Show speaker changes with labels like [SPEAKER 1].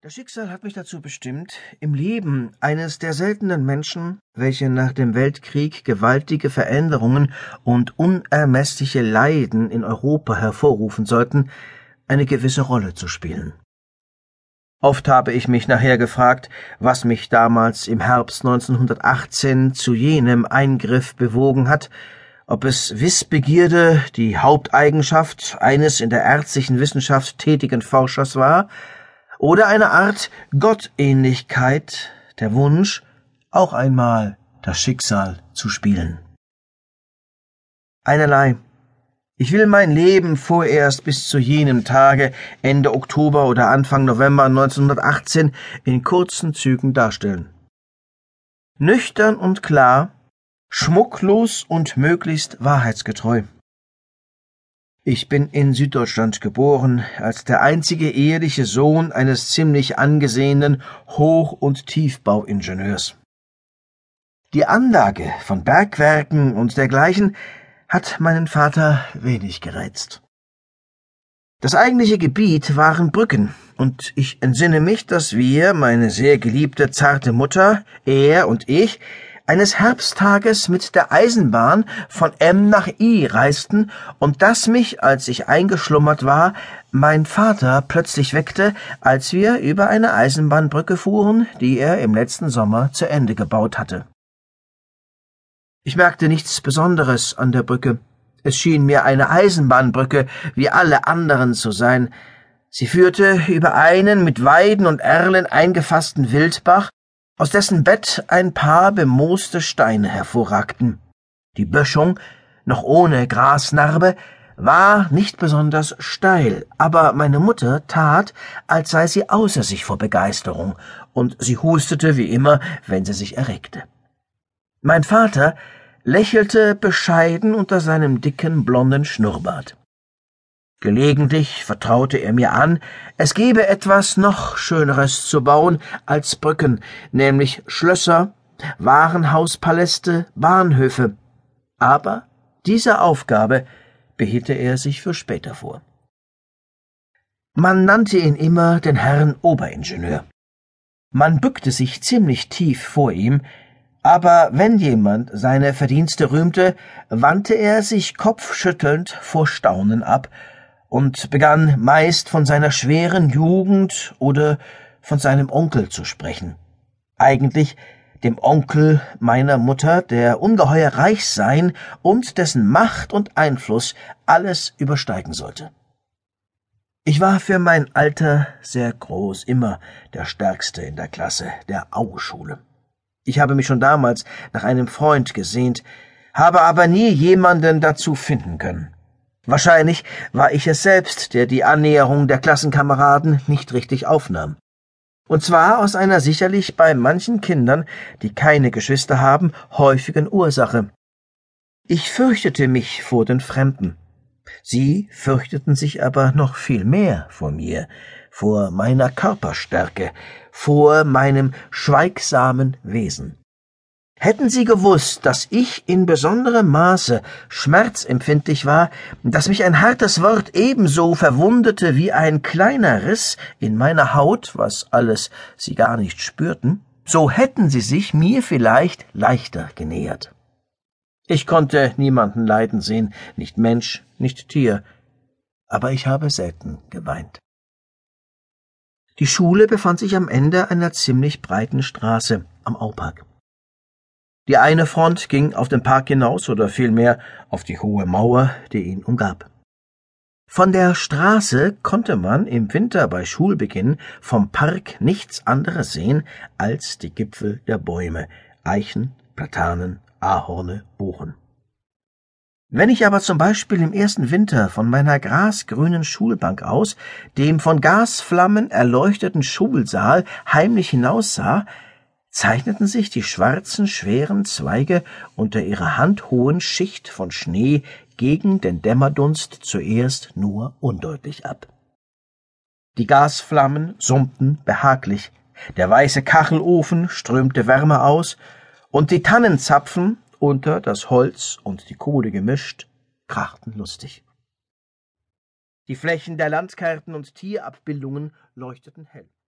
[SPEAKER 1] Das Schicksal hat mich dazu bestimmt, im Leben eines der seltenen Menschen, welche nach dem Weltkrieg gewaltige Veränderungen und unermessliche Leiden in Europa hervorrufen sollten, eine gewisse Rolle zu spielen. Oft habe ich mich nachher gefragt, was mich damals im Herbst 1918 zu jenem Eingriff bewogen hat, ob es Wissbegierde, die Haupteigenschaft eines in der ärztlichen Wissenschaft tätigen Forschers war, oder eine Art Gottähnlichkeit, der Wunsch, auch einmal das Schicksal zu spielen. Einerlei. Ich will mein Leben vorerst bis zu jenem Tage Ende Oktober oder Anfang November 1918 in kurzen Zügen darstellen. Nüchtern und klar, schmucklos und möglichst wahrheitsgetreu. Ich bin in Süddeutschland geboren, als der einzige eheliche Sohn eines ziemlich angesehenen Hoch- und Tiefbauingenieurs. Die Anlage von Bergwerken und dergleichen hat meinen Vater wenig gereizt. Das eigentliche Gebiet waren Brücken, und ich entsinne mich, dass wir, meine sehr geliebte zarte Mutter, er und ich, eines Herbsttages mit der Eisenbahn von M nach I reisten und das mich, als ich eingeschlummert war, mein Vater plötzlich weckte, als wir über eine Eisenbahnbrücke fuhren, die er im letzten Sommer zu Ende gebaut hatte. Ich merkte nichts Besonderes an der Brücke. Es schien mir eine Eisenbahnbrücke wie alle anderen zu sein. Sie führte über einen mit Weiden und Erlen eingefassten Wildbach, aus dessen Bett ein paar bemooste Steine hervorragten. Die Böschung, noch ohne Grasnarbe, war nicht besonders steil, aber meine Mutter tat, als sei sie außer sich vor Begeisterung, und sie hustete wie immer, wenn sie sich erregte. Mein Vater lächelte bescheiden unter seinem dicken blonden Schnurrbart. Gelegentlich vertraute er mir an, es gebe etwas noch Schöneres zu bauen als Brücken, nämlich Schlösser, Warenhauspaläste, Bahnhöfe. Aber diese Aufgabe behielte er sich für später vor. Man nannte ihn immer den Herrn Oberingenieur. Man bückte sich ziemlich tief vor ihm, aber wenn jemand seine Verdienste rühmte, wandte er sich kopfschüttelnd vor Staunen ab und begann meist von seiner schweren Jugend oder von seinem Onkel zu sprechen. Eigentlich dem Onkel meiner Mutter, der ungeheuer reich sein und dessen Macht und Einfluss alles übersteigen sollte. Ich war für mein Alter sehr groß, immer der Stärkste in der Klasse, der Auschule. Ich habe mich schon damals nach einem Freund gesehnt, habe aber nie jemanden dazu finden können. Wahrscheinlich war ich es selbst, der die Annäherung der Klassenkameraden nicht richtig aufnahm. Und zwar aus einer sicherlich bei manchen Kindern, die keine Geschwister haben, häufigen Ursache. Ich fürchtete mich vor den Fremden. Sie fürchteten sich aber noch viel mehr vor mir, vor meiner Körperstärke, vor meinem schweigsamen Wesen. Hätten Sie gewusst, dass ich in besonderem Maße schmerzempfindlich war, dass mich ein hartes Wort ebenso verwundete wie ein kleiner Riss in meiner Haut, was alles Sie gar nicht spürten, so hätten Sie sich mir vielleicht leichter genähert. Ich konnte niemanden leiden sehen, nicht Mensch, nicht Tier, aber ich habe selten geweint. Die Schule befand sich am Ende einer ziemlich breiten Straße am Aupark. Die eine Front ging auf den Park hinaus oder vielmehr auf die hohe Mauer, die ihn umgab. Von der Straße konnte man im Winter bei Schulbeginn vom Park nichts anderes sehen als die Gipfel der Bäume, Eichen, Platanen, Ahorne, Buchen. Wenn ich aber zum Beispiel im ersten Winter von meiner grasgrünen Schulbank aus dem von Gasflammen erleuchteten Schulsaal heimlich hinaussah, zeichneten sich die schwarzen, schweren Zweige unter ihrer handhohen Schicht von Schnee gegen den Dämmerdunst zuerst nur undeutlich ab. Die Gasflammen summten behaglich, der weiße Kachelofen strömte Wärme aus, und die Tannenzapfen, unter das Holz und die Kohle gemischt, krachten lustig. Die Flächen der Landkarten und Tierabbildungen leuchteten hell.